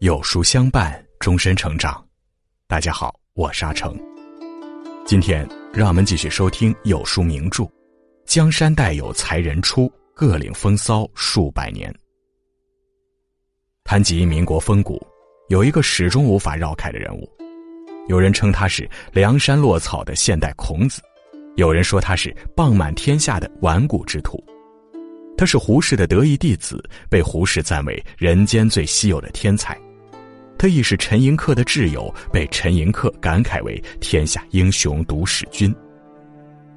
有书相伴，终身成长。大家好，我是阿成。今天让我们继续收听有书名著《江山代有才人出，各领风骚数百年》。谈及民国风骨，有一个始终无法绕开的人物，有人称他是梁山落草的现代孔子，有人说他是傍满天下的顽固之徒。他是胡适的得意弟子，被胡适赞为人间最稀有的天才。他亦是陈寅恪的挚友，被陈寅恪感慨为天下英雄独使君。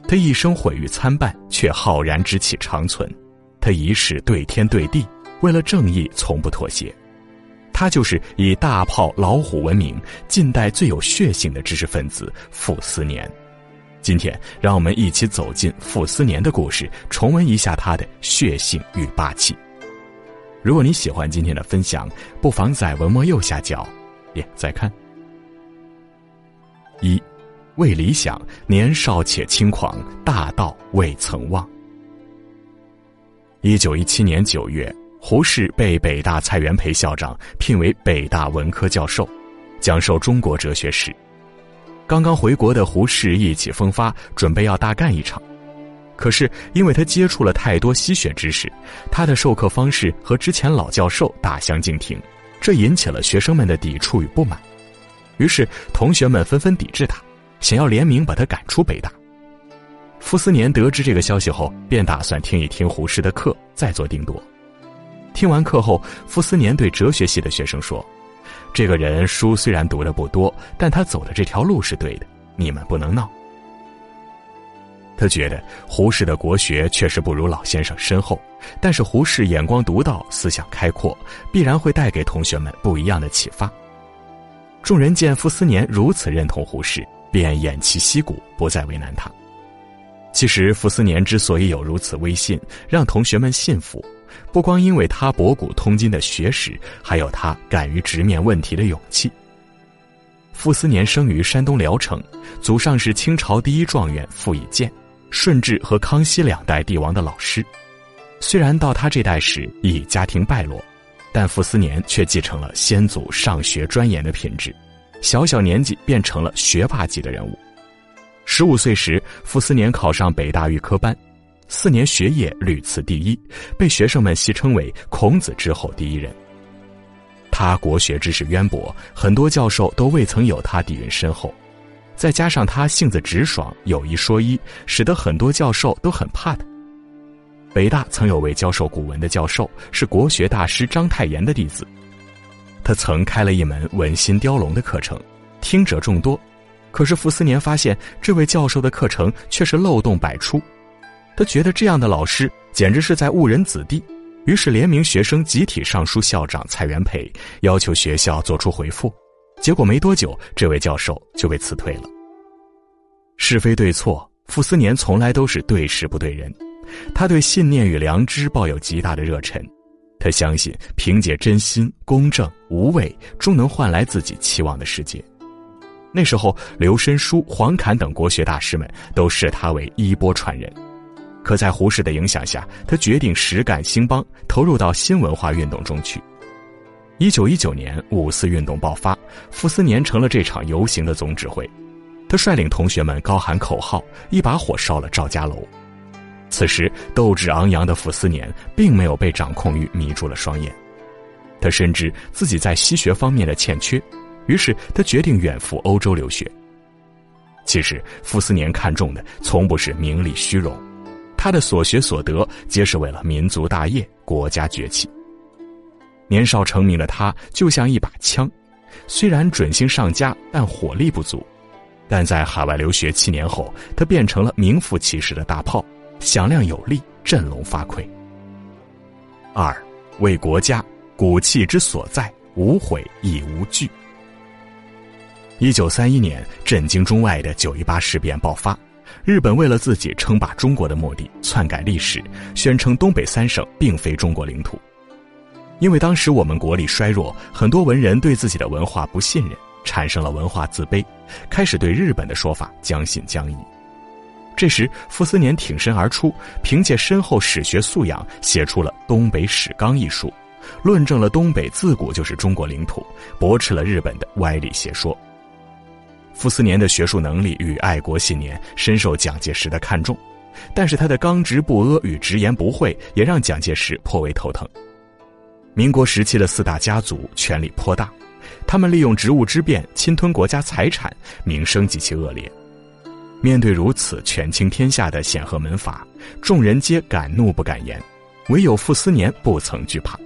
他一生毁誉参半，却浩然之气长存。他一世对天对地，为了正义从不妥协。他就是以大炮老虎闻名、近代最有血性的知识分子傅斯年。今天，让我们一起走进傅斯年的故事，重温一下他的血性与霸气。如果你喜欢今天的分享，不妨在文末右下角点再看。一，为理想年少且轻狂，大道未曾忘。一九一七年九月，胡适被北大蔡元培校长聘为北大文科教授，讲授中国哲学史。刚刚回国的胡适意气风发，准备要大干一场。可是，因为他接触了太多吸血知识，他的授课方式和之前老教授大相径庭，这引起了学生们的抵触与不满。于是，同学们纷纷抵制他，想要联名把他赶出北大。傅斯年得知这个消息后，便打算听一听胡适的课，再做定夺。听完课后，傅斯年对哲学系的学生说：“这个人书虽然读的不多，但他走的这条路是对的，你们不能闹。”他觉得胡适的国学确实不如老先生深厚，但是胡适眼光独到，思想开阔，必然会带给同学们不一样的启发。众人见傅斯年如此认同胡适，便偃旗息鼓，不再为难他。其实傅斯年之所以有如此威信，让同学们信服，不光因为他博古通今的学识，还有他敢于直面问题的勇气。傅斯年生于山东聊城，祖上是清朝第一状元傅以渐。顺治和康熙两代帝王的老师，虽然到他这代时已家庭败落，但傅斯年却继承了先祖上学专研的品质，小小年纪便成了学霸级的人物。十五岁时，傅斯年考上北大预科班，四年学业屡次第一，被学生们戏称为“孔子之后第一人”。他国学知识渊博，很多教授都未曾有他底蕴深厚。再加上他性子直爽，有一说一，使得很多教授都很怕他。北大曾有位教授古文的教授，是国学大师章太炎的弟子。他曾开了一门文心雕龙的课程，听者众多。可是傅斯年发现这位教授的课程却是漏洞百出，他觉得这样的老师简直是在误人子弟，于是联名学生集体上书校长蔡元培，要求学校做出回复。结果没多久，这位教授就被辞退了。是非对错，傅斯年从来都是对事不对人。他对信念与良知抱有极大的热忱，他相信凭借真心、公正、无畏，终能换来自己期望的世界。那时候，刘申书、黄侃等国学大师们都视他为衣钵传人。可在胡适的影响下，他决定实干兴邦，投入到新文化运动中去。一九一九年五四运动爆发，傅斯年成了这场游行的总指挥。他率领同学们高喊口号，一把火烧了赵家楼。此时斗志昂扬的傅斯年并没有被掌控欲迷住了双眼，他深知自己在西学方面的欠缺，于是他决定远赴欧洲留学。其实傅斯年看重的从不是名利虚荣，他的所学所得皆是为了民族大业、国家崛起。年少成名的他就像一把枪，虽然准星上佳，但火力不足。但在海外留学七年后，他变成了名副其实的大炮，响亮有力，振聋发聩。二，为国家，骨气之所在，无悔亦无惧。一九三一年，震惊中外的九一八事变爆发，日本为了自己称霸中国的目的，篡改历史，宣称东北三省并非中国领土。因为当时我们国力衰弱，很多文人对自己的文化不信任，产生了文化自卑，开始对日本的说法将信将疑。这时，傅斯年挺身而出，凭借深厚史学素养，写出了《东北史纲》一书，论证了东北自古就是中国领土，驳斥了日本的歪理邪说。傅斯年的学术能力与爱国信念深受蒋介石的看重，但是他的刚直不阿与直言不讳也让蒋介石颇为头疼。民国时期的四大家族权力颇大，他们利用职务之便侵吞国家财产，名声极其恶劣。面对如此权倾天下的显赫门阀，众人皆敢怒不敢言，唯有傅斯年不曾惧怕。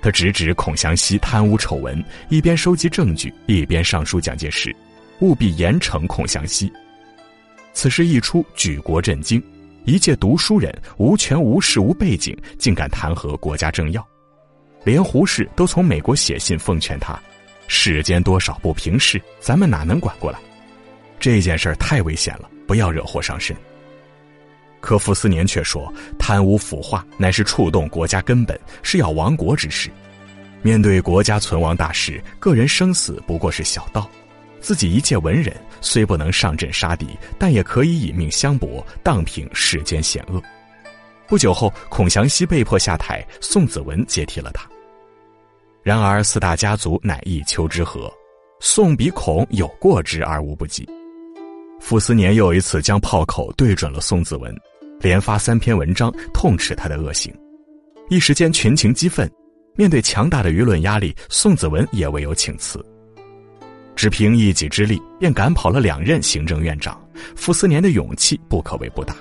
他直指孔祥熙贪污丑闻，一边收集证据，一边上书蒋介石。务必严惩孔祥熙。此事一出，举国震惊。一介读书人，无权无势无背景，竟敢弹劾国家政要，连胡适都从美国写信奉劝他：“世间多少不平事，咱们哪能管过来？这件事儿太危险了，不要惹祸上身。”可傅斯年却说：“贪污腐化乃是触动国家根本，是要亡国之事。面对国家存亡大事，个人生死不过是小道。”自己一介文人，虽不能上阵杀敌，但也可以以命相搏，荡平世间险恶。不久后，孔祥熙被迫下台，宋子文接替了他。然而四大家族乃一丘之貉，宋比孔有过之而无不及。傅斯年又一次将炮口对准了宋子文，连发三篇文章痛斥他的恶行，一时间群情激愤。面对强大的舆论压力，宋子文也未有请辞。只凭一己之力，便赶跑了两任行政院长，傅斯年的勇气不可谓不大。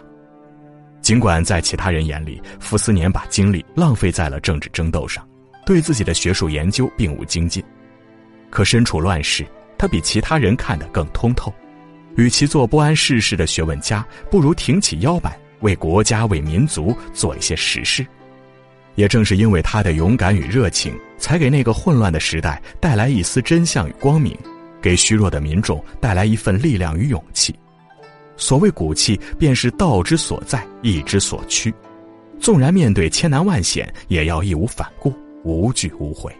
尽管在其他人眼里，傅斯年把精力浪费在了政治争斗上，对自己的学术研究并无精进，可身处乱世，他比其他人看得更通透。与其做不谙世事的学问家，不如挺起腰板，为国家为民族做一些实事。也正是因为他的勇敢与热情，才给那个混乱的时代带来一丝真相与光明。给虚弱的民众带来一份力量与勇气。所谓骨气，便是道之所在，义之所趋。纵然面对千难万险，也要义无反顾，无惧无悔。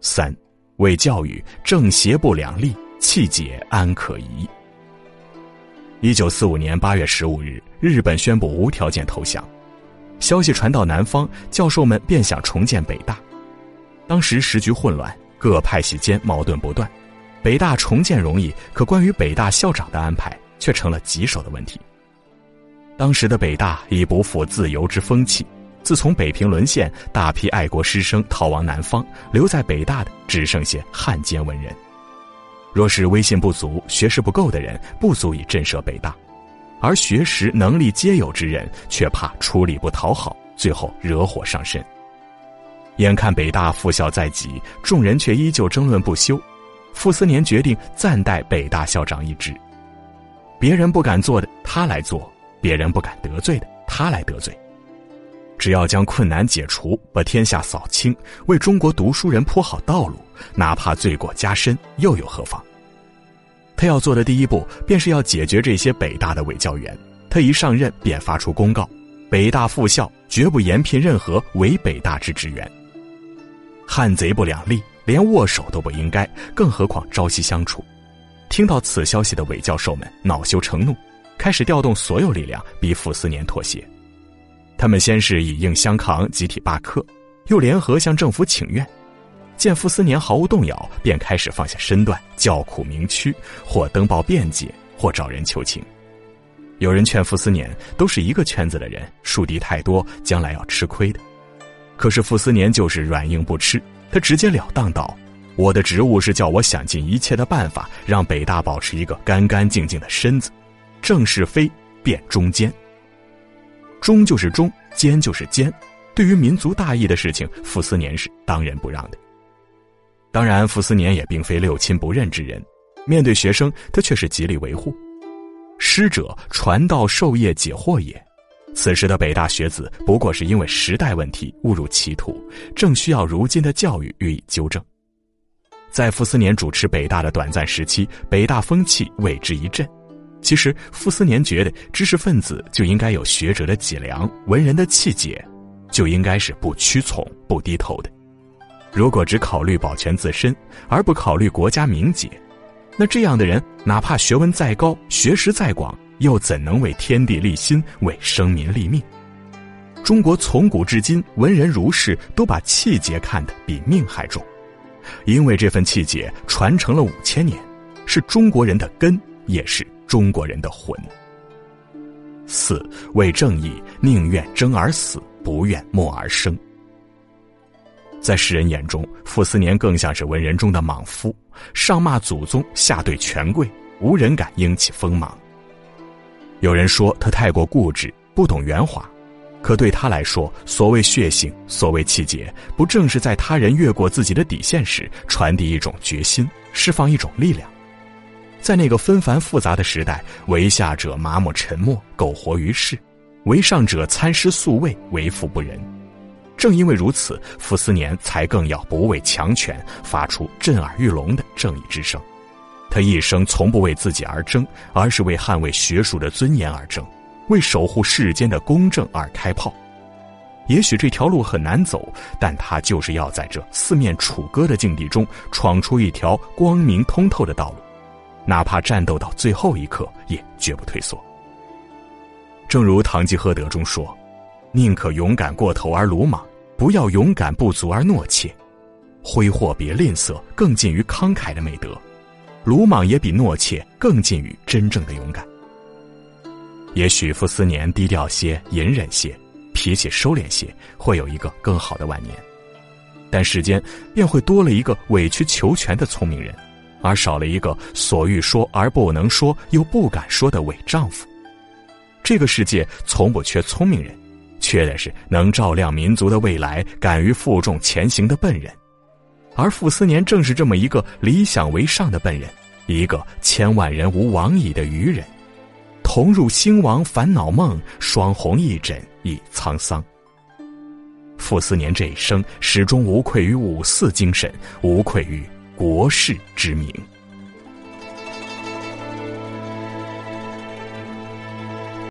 三，为教育正邪不两立，气节安可移。一九四五年八月十五日，日本宣布无条件投降。消息传到南方，教授们便想重建北大。当时时局混乱，各派系间矛盾不断。北大重建容易，可关于北大校长的安排却成了棘手的问题。当时的北大已不复自由之风气，自从北平沦陷，大批爱国师生逃亡南方，留在北大的只剩下汉奸文人。若是威信不足、学识不够的人，不足以震慑北大；而学识能力皆有之人，却怕出力不讨好，最后惹火上身。眼看北大复校在即，众人却依旧争论不休。傅斯年决定暂代北大校长一职，别人不敢做的他来做，别人不敢得罪的他来得罪。只要将困难解除，把天下扫清，为中国读书人铺好道路，哪怕罪过加深，又有何妨？他要做的第一步，便是要解决这些北大的伪教员。他一上任便发出公告：北大复校，绝不延聘任何伪北大之职员。汉贼不两立。连握手都不应该，更何况朝夕相处。听到此消息的伪教授们恼羞成怒，开始调动所有力量逼傅斯年妥协。他们先是以硬相抗，集体罢课，又联合向政府请愿。见傅斯年毫无动摇，便开始放下身段，叫苦鸣屈，或登报辩解，或找人求情。有人劝傅斯年，都是一个圈子的人，树敌太多，将来要吃亏的。可是傅斯年就是软硬不吃。他直截了当道：“我的职务是叫我想尽一切的办法，让北大保持一个干干净净的身子，正是非，辨忠奸。忠就是忠，奸就是奸。对于民族大义的事情，傅斯年是当仁不让的。当然，傅斯年也并非六亲不认之人，面对学生，他却是极力维护。师者，传道授业解惑也。”此时的北大学子不过是因为时代问题误入歧途，正需要如今的教育予以纠正。在傅斯年主持北大的短暂时期，北大风气为之一振。其实，傅斯年觉得知识分子就应该有学者的脊梁，文人的气节，就应该是不屈从、不低头的。如果只考虑保全自身，而不考虑国家名节，那这样的人，哪怕学问再高，学识再广，又怎能为天地立心，为生民立命？中国从古至今，文人儒士都把气节看得比命还重，因为这份气节传承了五千年，是中国人的根，也是中国人的魂。四为正义，宁愿争而死，不愿默而生。在世人眼中，傅斯年更像是文人中的莽夫，上骂祖宗，下对权贵，无人敢应其锋芒。有人说他太过固执，不懂圆滑。可对他来说，所谓血性，所谓气节，不正是在他人越过自己的底线时，传递一种决心，释放一种力量？在那个纷繁复杂的时代，为下者麻木沉默，苟活于世；为上者参师宿卫，为富不仁。正因为如此，傅斯年才更要不畏强权，发出震耳欲聋的正义之声。他一生从不为自己而争，而是为捍卫学术的尊严而争。为守护世间的公正而开炮，也许这条路很难走，但他就是要在这四面楚歌的境地中闯出一条光明通透的道路，哪怕战斗到最后一刻，也绝不退缩。正如《堂吉诃德》中说：“宁可勇敢过头而鲁莽，不要勇敢不足而懦怯。挥霍别吝啬，更近于慷慨的美德；鲁莽也比懦怯更近于真正的勇敢。”也许傅斯年低调些、隐忍些、脾气收敛些，会有一个更好的晚年。但世间便会多了一个委曲求全的聪明人，而少了一个所欲说而不能说又不敢说的伪丈夫。这个世界从不缺聪明人，缺的是能照亮民族的未来、敢于负重前行的笨人。而傅斯年正是这么一个理想为上的笨人，一个千万人无往矣的愚人。同入兴亡烦恼梦，双红一枕已沧桑。傅斯年这一生始终无愧于五四精神，无愧于国士之名。